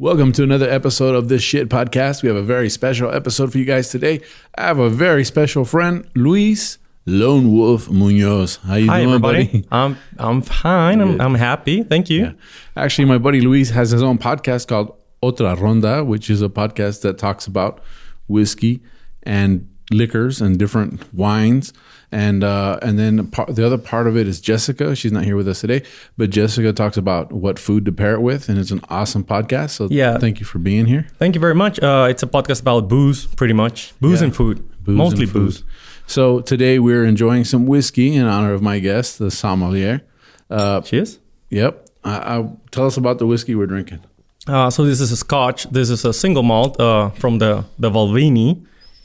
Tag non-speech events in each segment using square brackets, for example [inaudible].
Welcome to another episode of This Shit podcast. We have a very special episode for you guys today. I have a very special friend, Luis Lone Wolf Munoz. How you Hi, doing, everybody. buddy? [laughs] I'm I'm fine. I'm, I'm happy. Thank you. Yeah. Actually, my buddy Luis has his own podcast called Otra Ronda, which is a podcast that talks about whiskey and liquors and different wines. And uh, and then the other part of it is Jessica. She's not here with us today, but Jessica talks about what food to pair it with, and it's an awesome podcast. So Yeah. thank you for being here. Thank you very much. Uh, it's a podcast about booze, pretty much. Booze Yeah. and food. Booze Mostly and food. booze. So today we're enjoying some whiskey in honor of my guest, the sommelier. Uh, Cheers. yep. I, I, tell us about the whiskey we're drinking. Uh, so this is a Scotch. This is a single malt uh, from the the Balvenie.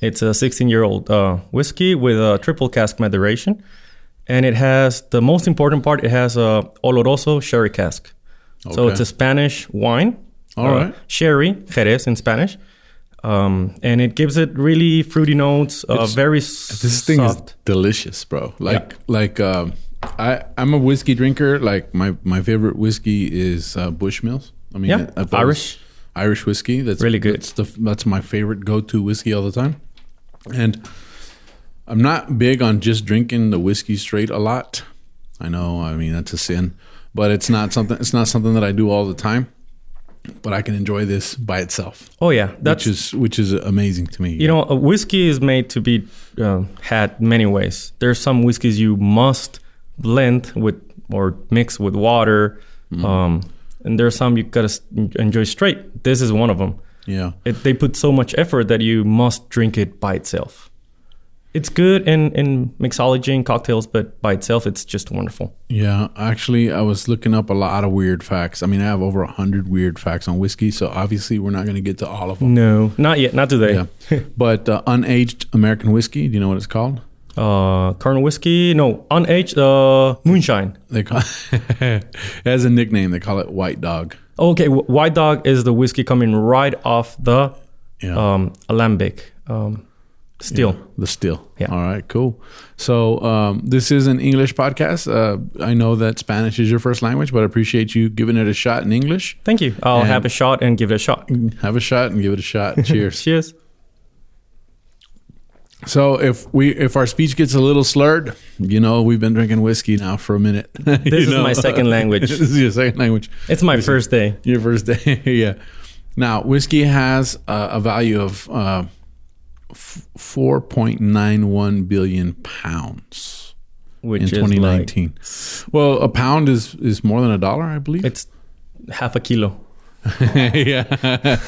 It's a 16 year old uh, whiskey with a triple cask maturation. and it has the most important part. It has a Oloroso sherry cask. So it's a Spanish wine. All uh, right. Sherry, Jerez in Spanish. Um, and it gives it really fruity notes. Uh, very This thing soft. is delicious, bro. Like like um, I I'm a whiskey drinker. Like my my favorite whiskey is uh, Bushmills. I mean, Yeah, always- Irish. Irish whiskey. That's Really good. That's, the, that's my favorite go to whiskey all the time. And I'm not big on just drinking the whiskey straight a lot. I know. I mean, that's a sin, but it's not something. It's not something that I do all the time. But I can enjoy this by itself, Oh yeah, that's which is which is amazing to me. you know, a whiskey is made to be uh, had many ways. There's some whiskeys you must blend with or mix with water, Mm-hmm. um, and there's some you gotta enjoy straight. This is one of them. Yeah. It, they put so much effort that you must drink it by itself. It's good in in mixology and cocktails, but by itself, it's just wonderful. Yeah, actually, I was looking up a lot of weird facts. I mean, I have over a hundred weird facts on whiskey, so obviously we're not going to get to all of them. No, not yet, not today. Yeah, [laughs] but uh, unaged American whiskey. Do you know what it's called? Uh, Kernel whiskey, no, unaged uh, moonshine. They call [laughs] it has a nickname. They call it White Dog. Okay, White Dog is the whiskey coming right off the Yeah, um, alembic um, still. the steel. Yeah. All right, cool. So um, this is an English podcast. Uh, I know that Spanish is your first language, but I appreciate you giving it a shot in English. Thank you. I'll And- have a shot and give it a shot. [laughs] Have a shot and give it a shot. Cheers. [laughs] Cheers. So if we if our speech gets a little slurred, you know we've been drinking whiskey now for a minute. [laughs] This is my second language. [laughs] this is your second language. It's my first day, Your first day, [laughs] yeah. Now whiskey has uh, a value of uh, four point nine one billion pounds which in twenty nineteen. like well, a pound is is more than a dollar, I believe. it's half a kilo. [laughs] yeah,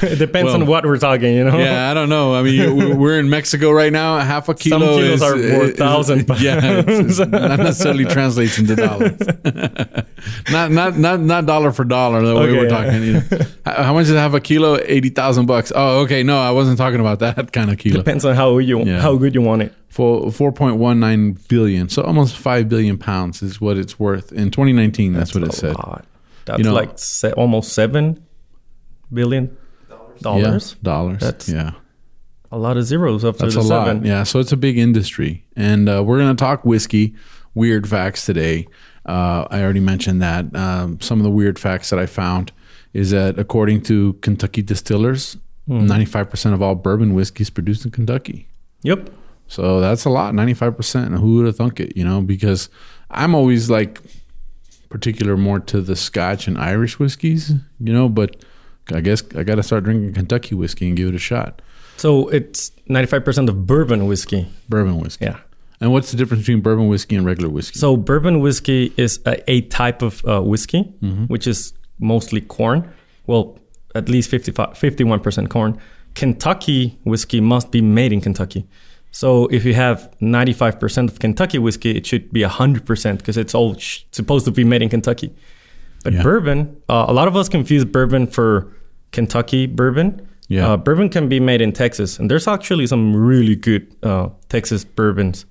It depends on what we're talking, you know. yeah. I don't know. I mean, we- we're in Mexico right now. Half a kilo kilos is, are worth is- thousand [laughs] Yeah, it's, it's not necessarily translates into dollars. [laughs] not not not not dollar for dollar the way we're yeah. talking. You know. how, much is half a kilo? Eighty thousand bucks. Oh, okay. No, I wasn't talking about that kind of kilo. Depends on how you Yeah. how good you want it. For four point one nine billion, so almost five billion pounds is what it's worth in 2019. That's, what it said. lot. That's You know- like se- almost seven billion dollars. Yeah, dollars. That's yeah. A lot of zeros after That's the a seven. lot. Yeah. So it's a big industry. And uh, we're going to talk whiskey, weird facts today. Uh, I already mentioned that. Um, some of the weird facts that I found is that according to Kentucky distillers, Hmm. 95% of all bourbon whiskey is produced in Kentucky. Yep. So that's a lot, 95%. Who would have thunk it, you know? Because I'm always like particular more to the Scotch and Irish whiskeys, you know, but I guess I got to start drinking Kentucky whiskey and give it a shot. So it's ninety five percent of bourbon whiskey. Bourbon whiskey. Yeah. And what's the difference between bourbon whiskey and regular whiskey? So bourbon whiskey is a, a type of uh, whiskey, Mm-hmm. which is mostly corn. Well, at least 51 percent corn. Kentucky whiskey must be made in Kentucky. So if you have 95% of Kentucky whiskey, it should be 100% because it's all sh- supposed to be made in Kentucky. But Yeah. bourbon, uh, a lot of us confuse bourbon for Kentucky bourbon. Yeah. Uh, bourbon can be made in Texas, and there's actually some really good uh, Texas bourbons.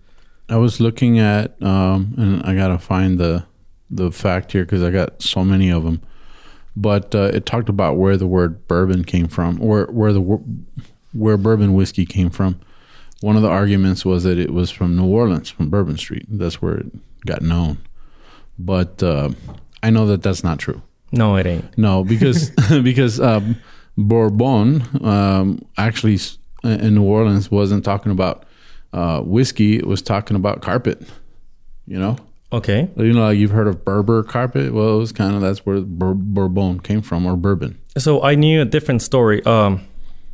I was looking at, um, and I gotta find the the fact here because I got so many of them. But uh, it talked about where the word bourbon came from, or where the where bourbon whiskey came from. One of the arguments was that it was from New Orleans, from Bourbon Street. That's where it got known. But uh, I know that that's not true. No, it ain't. No, because [laughs] [laughs] because um, Bourbon um, actually in New Orleans wasn't talking about uh, whiskey; it was talking about carpet. You know, Okay. you know, like you've heard of Berber carpet. Well, it was kind of that's where Bur- Bourbon came from, or bourbon. So I knew a different story. Um,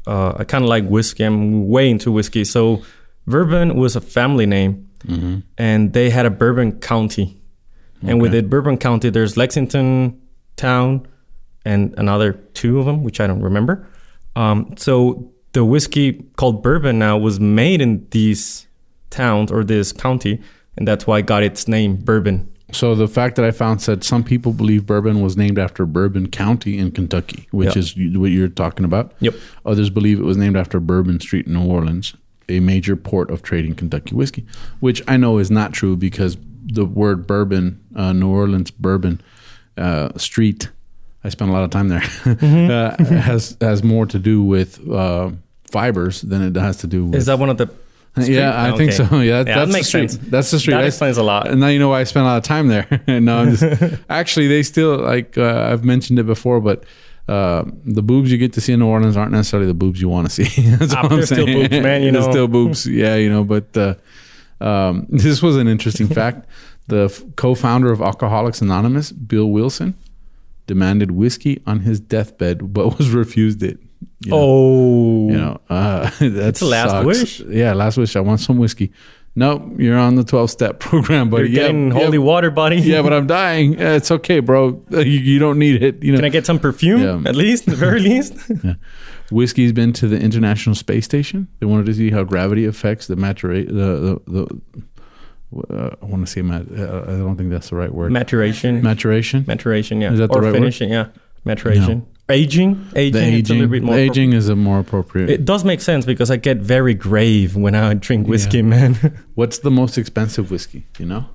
uh, I kind of like whiskey. I'm way into whiskey. So Bourbon was a family name, and they had a Bourbon County. And within Bourbon County, there's Lexington town and another two of them, which I don't remember. Um, so the whiskey called bourbon now was made in these towns or this county, and that's why it got its name, bourbon. So the fact that I found said some people believe Bourbon was named after Bourbon County in Kentucky, which Yeah. is what you're talking about. Yep. Others believe it was named after Bourbon Street in New Orleans, a major port of trading Kentucky whiskey, which I know is not true because the word bourbon, uh, New Orleans bourbon uh, street, I spent a lot of time there, [laughs] uh, has has more to do with uh, fibers than it has to do with. Is that one of the? street? yeah, I think Okay. so. [laughs] Yeah, Yeah, that's that the makes street. sense. That's the street. That explains a lot. and now you know why I spent a lot of time there. [laughs] no, I'm just, actually, they still like uh, I've mentioned it before, but uh, the boobs you get to see in New Orleans aren't necessarily the boobs you want to see. That's Ah, all I'm they're still boobs, man, you know. still boobs. Yeah, you know. But uh, um, this was an interesting fact. The f- co-founder of Alcoholics Anonymous, Bill Wilson, demanded whiskey on his deathbed, but was [laughs] refused it. You know? Oh, You know, uh, [laughs] that's a last wish. Yeah, last wish. I want some whiskey. Nope, you're on the 12 step [laughs] program, but you're getting yeah, holy water, buddy. yeah, but I'm dying. Yeah, it's okay, bro. You, you don't need it. You know, Can I get some perfume Yeah. at least, the very least? whiskey's been to the International Space Station. They wanted to see how gravity affects the maturate. The the, the uh, I want to say mat. Uh, I don't think that's the right word. Maturation. Maturation. Maturation, yeah. Is that the or right word? finishing, yeah. Maturation. Aging. Aging. the It's a little aging. bit more aging is a more appropriate. It does make sense because I get very grave when I drink whiskey, man. [laughs] What's the most expensive whiskey? You know.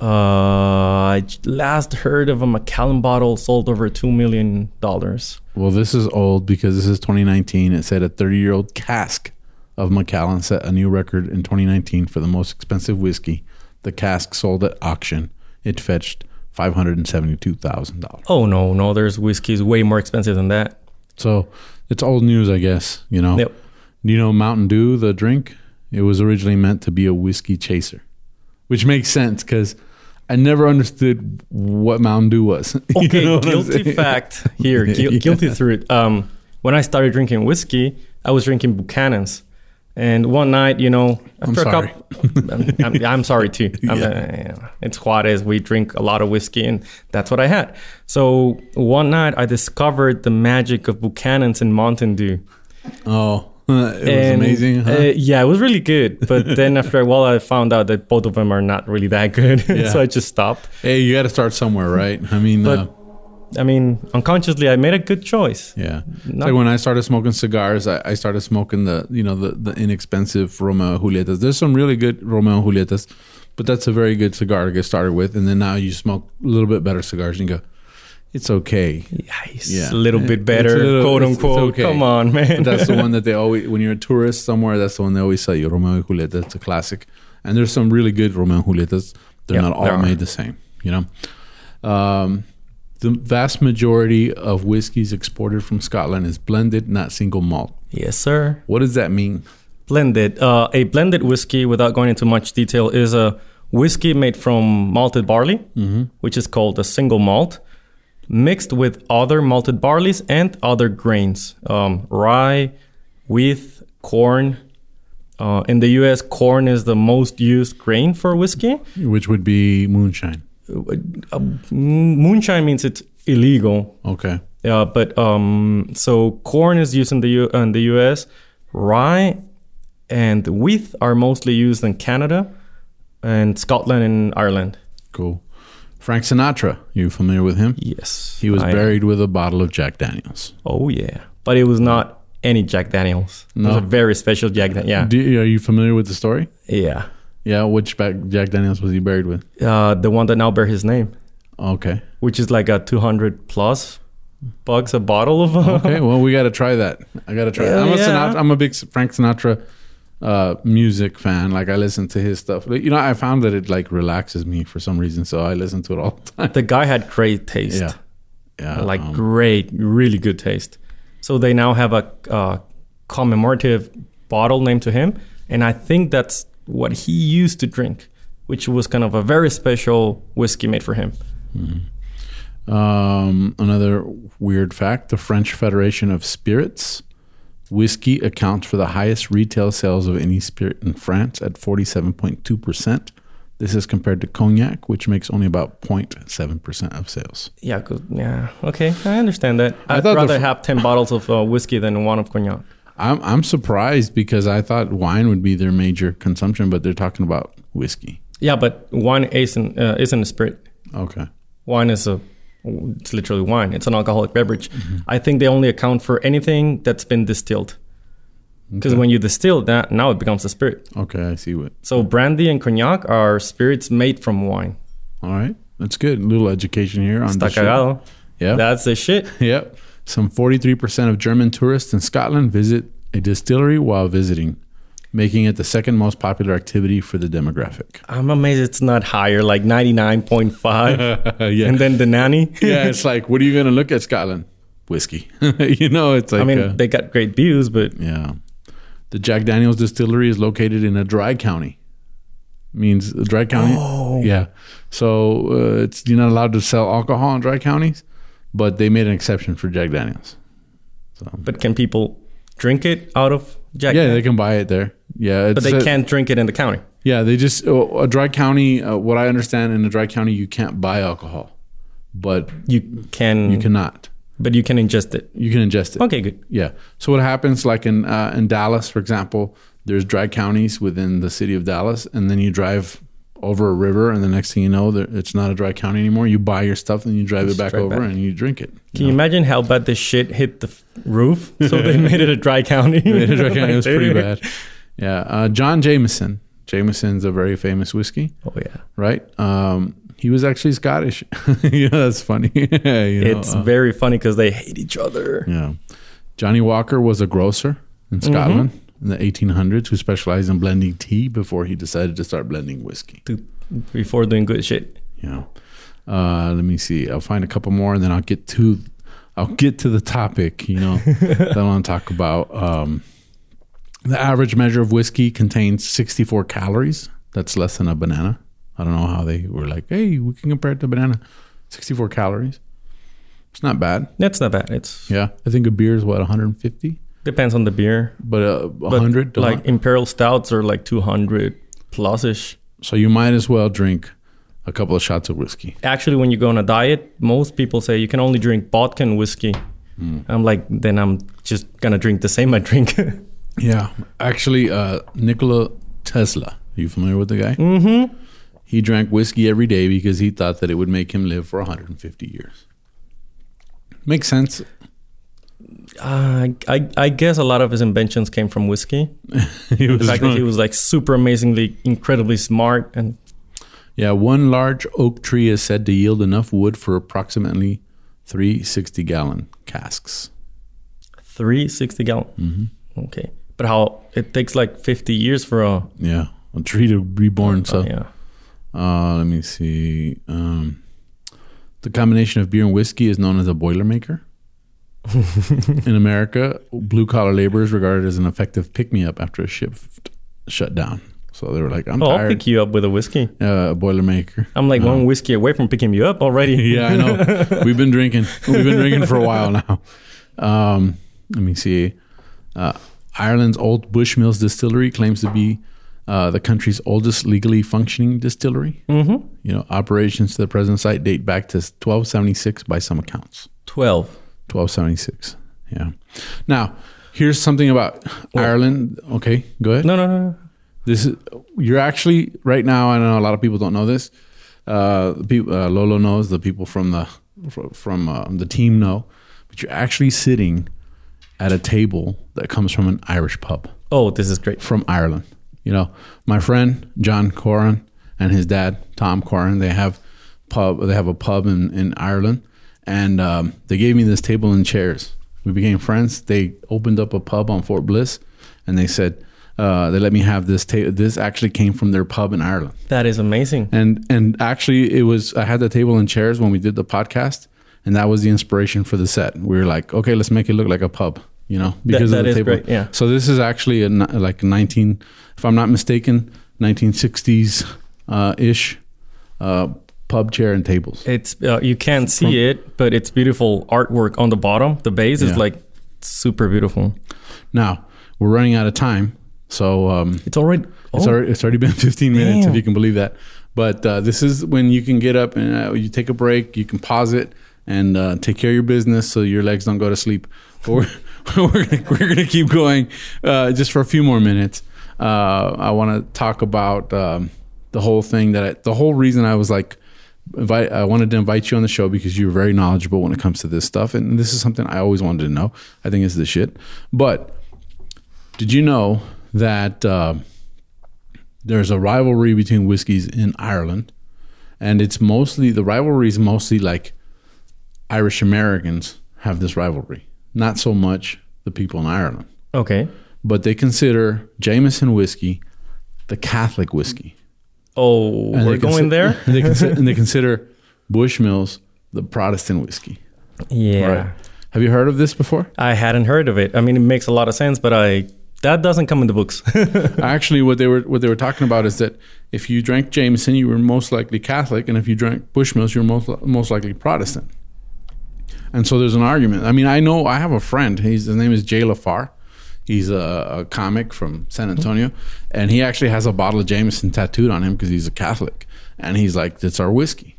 uh, I last heard of a Macallan bottle sold over two million dollars. Well, this is old because this is 2019. It said a 30 year old cask of Macallan set a new record in 2019 for the most expensive whiskey. The cask sold at auction. It fetched $572,000. Oh no, no, there's whiskeys way more expensive than that. So it's old news, I guess. You know, Yep. you know, Mountain Dew, the drink, it was originally meant to be a whiskey chaser, which makes sense because I never understood what Mountain Dew was. [laughs] You Okay, know guilty fact here. Gu- Yeah. [laughs] Guilty through it. Um, when I started drinking whiskey, I was drinking Buchanan's, and one night, you know, after sorry. a [laughs] couple, I'm, I'm, I'm sorry too. [laughs] I'm, Yeah. uh, it's Juarez. We drink a lot of whiskey, and that's what I had. So one night, I discovered the magic of Buchanan's and Mountain Dew. Oh, [laughs] it was And, amazing. Huh? uh, yeah, it was really good. But then after a while, I found out that both of them are not really that good. Yeah. so I just stopped. hey, you got to start somewhere, right? I mean, But uh, I mean, unconsciously, I made a good choice. Yeah. Not- like when I started smoking cigars, I, I started smoking the you know the the inexpensive Romeo Julietas. There's some really good Romeo Julietas, but that's a very good cigar to get started with. And then now you smoke a little bit better cigars and you go, it's okay. Yeah. A little bit better, little- quote it's- it's unquote. okay. Come on, man. That's the one that they [laughs] always when you're a tourist somewhere. That's the one they always sell you Romeo Julieta. It's a classic. And there's some really good Romeo Julietas. They're Yeah, not all made the same. You know. Um, the vast majority of whiskeys exported from Scotland is blended, not single malt. yes, sir. What does that mean? Blended. Uh, a blended whiskey, without going into much detail, is a whiskey made from malted barley, Mm-hmm. which is called a single malt, mixed with other malted barleys and other grains, um, rye, wheat, corn. Uh, in the U.S., corn is the most used grain for whiskey. Which would be moonshine. Uh, moonshine means it's illegal. Okay. Yeah, but um, so corn is used in the U- in the U.S. Rye and wheat are mostly used in Canada and Scotland and Ireland. Cool. Frank Sinatra, you familiar with him? Yes, He was I- buried with a bottle of Jack Daniels. Oh yeah, but it was not any Jack Daniels. It was No. a very special Jack. Dan- yeah, Do, are you familiar with the story? yeah. Yeah, which back Jack Daniels was he buried with? Uh, the one that now bear his name, Okay. which is like a 200 plus bucks a bottle of. [laughs] Okay, well, we got to try that. I got to try. Yeah, I'm a yeah. Sinatra, I'm a big Frank Sinatra uh, music fan. Like I listen to his stuff. You know, I found that it like relaxes me for some reason, so I listen to it all the [laughs] time. the guy had great taste. Yeah, yeah. like um, great, really good taste. So they now have a uh, commemorative bottle named to him, and I think that's what he used to drink, which was kind of a very special whiskey made for him. Um, another weird fact: the French Federation of Spirits whiskey accounts for the highest retail sales of any spirit in France at 47.2 percent. This is compared to cognac, which makes only about 0.7 percent of sales. Yeah, 'cause- yeah, okay, I understand that. I I'd thought rather fr- have ten bottles of uh, whiskey than one of cognac. I'm I'm surprised because I thought wine would be their major consumption, but they're talking about whiskey. Yeah, but wine isn't uh, isn't a spirit. Okay. Wine is a it's literally wine. It's an alcoholic beverage. Mm-hmm. I think they only account for anything that's been distilled. Because Okay. when you distill that, now it becomes a spirit. Okay, I see what. So brandy and cognac are spirits made from wine. All right, that's good. A little education here on Está cagado. Yeah. That's the shit. [laughs] Yep. Some 43% of German tourists in Scotland visit a distillery while visiting, making it the second most popular activity for the demographic. I'm amazed it's not higher, like 99.5. [laughs] yeah. and then the nanny. yeah, it's [laughs] like, what are you going to look at Scotland? Whiskey. [laughs] you know, it's like, I mean, uh, they got great views, but yeah. The Jack Daniels distillery is located in a dry county. Means a dry county. Oh. Yeah. So uh, it's you're not allowed to sell alcohol in dry counties, but they made an exception for Jack Daniels. but can people drink it out of Jack? Yeah, they can buy it there. Yeah, it's but they a- can't drink it in the county. Yeah, they just uh, a dry county. Uh, what I understand in a dry county, you can't buy alcohol, but You can, you cannot. but you can ingest it. You can ingest it. Okay, good. Yeah. So what happens, like in uh, in Dallas, for example, there's dry counties within the city of Dallas, and then you drive over a river, and the next thing you know, it's not a dry county anymore. You buy your stuff, and you drive it back over, back. and you drink it. Can you imagine how bad this shit hit the roof? [laughs] So they made it a dry county. [laughs] It was okay, it was pretty bad. Yeah. Uh, John Jameson. Jameson's a very famous whiskey, Oh yeah, right? Um, he was actually Scottish. [laughs] you know, that's funny. you know, it's uh, very funny because they hate each other. Yeah. Johnnie Walker was a grocer in Scotland in the 1800s who specialized in blending tea before he decided to start blending whiskey. Before doing good shit. Yeah. Uh, let me see. I'll find a couple more and then I'll get to I'll get to the topic, you know, [laughs] that I want to talk about. Um, the average measure of whiskey contains 64 calories. That's less than a banana. I don't know how they were like, hey, we can compare it to banana. 64 calories. It's not bad. That's not bad. It's Yeah. I think a beer is what, 150? Depends on the beer. But uh, 100 to like imperial stouts are like 200 plus ish. So you might as well drink a couple of shots of whiskey. Actually, when you go on a diet, most people say you can only drink vodka and whiskey. Hmm. I'm like, then I'm just gonna drink the same I drink. [laughs] Yeah. Actually, uh, Nikola Tesla, are you familiar with the guy? mm-hmm. He drank whiskey every day because he thought that it would make him live for 150 years. Makes sense. Uh, I I guess a lot of his inventions came from whiskey. [laughs] he The was fact that he was like super amazingly, incredibly smart, and yeah, one large oak tree is said to yield enough wood for approximately three sixty gallon casks. three sixty gallon. Mm-hmm. Okay, but how it takes like 50 years for a Yeah, a tree to be born. So oh, yeah. Uh, let me see. Um, the combination of beer and whiskey is known as a boilermaker. [laughs] In America, blue collar labor is regarded as an effective pick me up after a shift shut down. So they were like, I'm Oh, I'll pick you up with a whiskey. Uh, a boilermaker. I'm like one whiskey away from picking you up already. [laughs] yeah, I know. [laughs] We've been drinking. We've been drinking for a while now. Um, let me see. Uh, Ireland's Old Bushmills Distillery claims to be uh, the country's oldest legally functioning distillery. Mm-hmm. You know, operations to the present site date back to 1276 by some accounts. 12. 1276. Yeah. Now, here's something about Ireland. Okay, go ahead. No, no, no, no. This is you're actually right now. I know a lot of people don't know this. Uh, people, uh, Lolo knows. The people from the from uh, the team know. But you're actually sitting at a table that comes from an Irish pub Oh, this is great. from Ireland. You know, my friend John Coran and his dad Tom Coran, they have pub. They have a pub in in Ireland, and um, they gave me this table and chairs. We became friends. They opened up a pub on Fort Bliss, and they said uh, they let me have this. table. this actually came from their pub in Ireland, That is amazing. and and actually it was. I had the table and chairs when we did the podcast, and that was the inspiration for the set. We were like, okay, let's make it look like a pub. You know, because that of the is table. great, yeah. So this is actually a like 19, if I'm not mistaken, 1960s uh, ish uh, pub chair and tables. It's uh, you can't see it, but it's beautiful artwork on the bottom. The base Yeah. is like super beautiful. Now we're running out of time, so um, It's already. it's oh, already it's already been [laughs] 15 minutes Damn. if you can believe that. But uh, this is when you can get up and uh, you take a break, you can pause it and uh, take care of your business so your legs don't go to sleep. But [laughs] we're we're gonna, we're gonna keep going uh, just for a few more minutes. Uh, I want to talk about um, the whole thing that I, the whole reason I was like invite I wanted to invite you on the show because you're very knowledgeable when it comes to this stuff and this is something I always wanted to know. I think it's the shit. But did you know that uh, there's a rivalry between whiskeys in Ireland and it's mostly the rivalry is mostly like Irish Americans have this rivalry, not so much the people in Ireland. okay. But they consider Jameson whiskey the Catholic whiskey. Oh, And we're going consi- there. [laughs] they consi- and they [laughs] consider Bushmills the Protestant whiskey. Yeah. Right. Have you heard of this before? I hadn't heard of it. I mean, it makes a lot of sense, but I that doesn't come in the books. [laughs] Actually, what they were what they were talking about is that if you drank Jameson, you were most likely Catholic, and if you drank Bushmills, you're most most likely Protestant. And so there's an argument. I mean, I know I have a friend. He's his name is Jay LaFar. He's a, a comic from San Antonio, and he actually has a bottle of Jameson tattooed on him because he's a Catholic, and he's like, "It's our whiskey."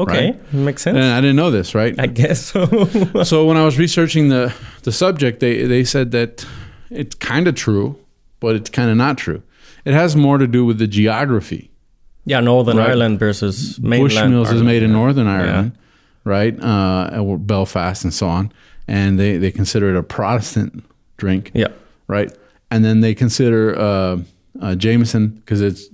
okay, Right. makes sense. And I didn't know this, right? I guess so. [laughs] so when I was researching the the subject, they they said that it's kind of true, but it's kind of not true. It has more to do with the geography. yeah, Northern Right. Ireland versus mainland. Bushmills is made in Yeah. Northern Ireland, right? Uh, Belfast and so on, and they they consider it a Protestant drink, Yeah. right? And then they consider uh, uh, Jameson because it's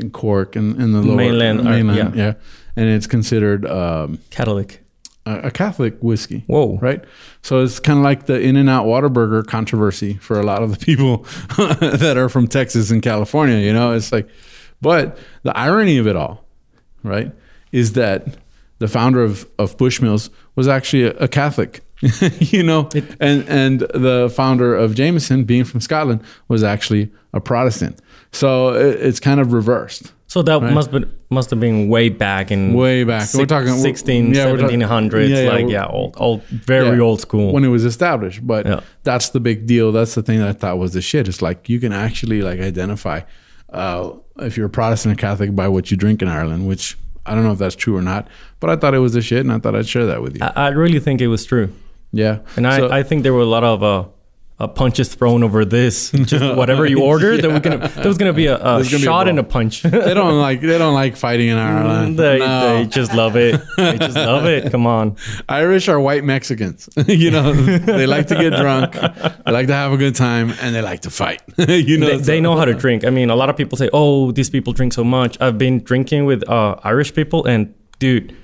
in Cork and in the lower Mainland, uh, mainland, yeah. yeah. and it's considered um, Catholic. a, a Catholic whiskey. Whoa. Right. So it's kind of like the In and Out Whataburger controversy for a lot of the people [laughs] that are from Texas and California. You know, it's like, but the irony of it all, right, is that the founder of, of Bushmills was actually a, a Catholic. [laughs] you know, and and the founder of Jameson, being from Scotland, was actually a Protestant. So it, it's kind of reversed. So that Right. must be must have been way back in Way back. We're talking- 16, yeah, we're 1700s. yeah, yeah, like yeah, old, old, very Yeah, old school. when it was established. But Yeah. that's the big deal. That's the thing that I thought was the shit. It's like you can actually like identify uh, if you're a Protestant or Catholic by what you drink in Ireland, which I don't know if that's true or not. But I thought it was the shit, and I thought I'd share that with you. I, I really think it was true, yeah, and I, So- I think there were a lot of uh, uh, punches thrown over this. Just [laughs] whatever you ordered, there was gonna there was gonna be a, a gonna be a shot and a punch. [laughs] they don't like they don't like fighting in Ireland. they, No. they just love it. They just love it. Come on. [laughs] Irish are white Mexicans. you know, they like to get drunk, they like to have a good time, and they like to fight. you know, they, they know how to drink. I mean, a lot of people say, "Oh, these people drink so much." I've been drinking with uh, Irish people, and dude,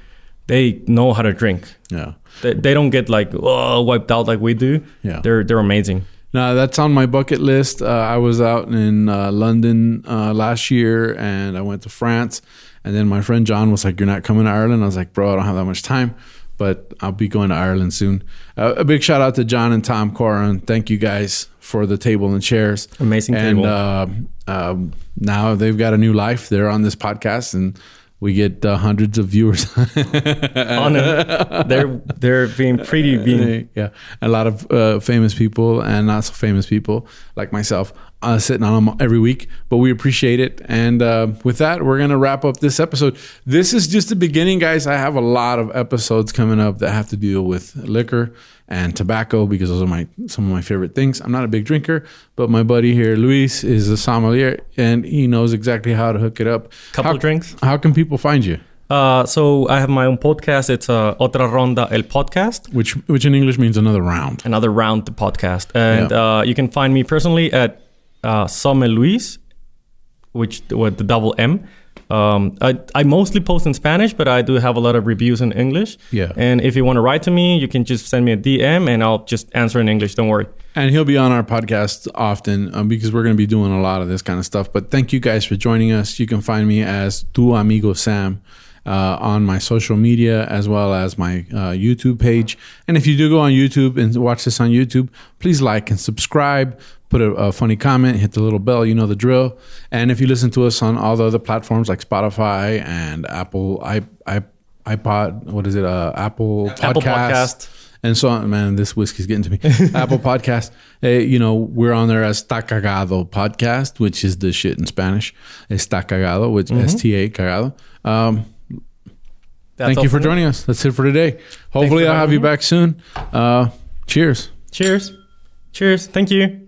they know how to drink. Yeah. They, they don't get like oh, wiped out like we do. Yeah. they're they're amazing. Now that's on my bucket list. Uh, I was out in uh, London uh, last year, and I went to France. And then my friend John was like, "You're not coming to Ireland." I was like, "Bro, I don't have that much time, but I'll be going to Ireland soon." Uh, a big shout out to John and Tom Coran. Thank you guys for the table and chairs. Amazing and, table. uh, um, now they've got a new life. They're on this podcast, and we get uh, hundreds of viewers. [laughs] On it, they're they're being pretty being [laughs] yeah, a lot of uh, famous people and not so famous people like myself uh, sitting on them every week. But we appreciate it. And uh, with that, we're gonna wrap up this episode. This is just the beginning, guys. I have a lot of episodes coming up that have to deal with liquor and tobacco because those are my some of my favorite things. I'm not a big drinker, but my buddy here, Luis, is a sommelier and he knows exactly how to hook it up. couple how, drinks. How can people find you? Uh, so I have my own podcast. It's uh, Otra Ronda El Podcast. Which which in English means another round. Another round the podcast, and Yeah. uh, you can find me personally at uh, Somme Luis, which with the double M. Um, I, I mostly post in Spanish, but I do have a lot of reviews in English. Yeah. And if you want to write to me, you can just send me a DM and I'll just answer in English. Don't worry. And he'll be on our podcast often um, because we're going to be doing a lot of this kind of stuff. But thank you guys for joining us. You can find me as Tu Amigo Sam uh, on my social media as well as my uh, YouTube page. And if you do go on YouTube and watch this on YouTube, please like and subscribe. Put a, a funny comment, hit the little bell, you know the drill. And if you listen to us on all the other platforms like Spotify and Apple, i, I, iPod, what is it? Uh, Apple Podcast. Apple Podcast. And so on, man, this whiskey's getting to me. [laughs] Apple Podcast. Hey, you know, we're on there as Está Cagado Podcast, which is the shit in Spanish. Está Cagado, which Mm-hmm. S T A Cagado. Um, That's thank you for me. joining us. That's it for today. Hopefully, for I'll have you me. back soon. Uh, cheers. Cheers. Cheers. Thank you.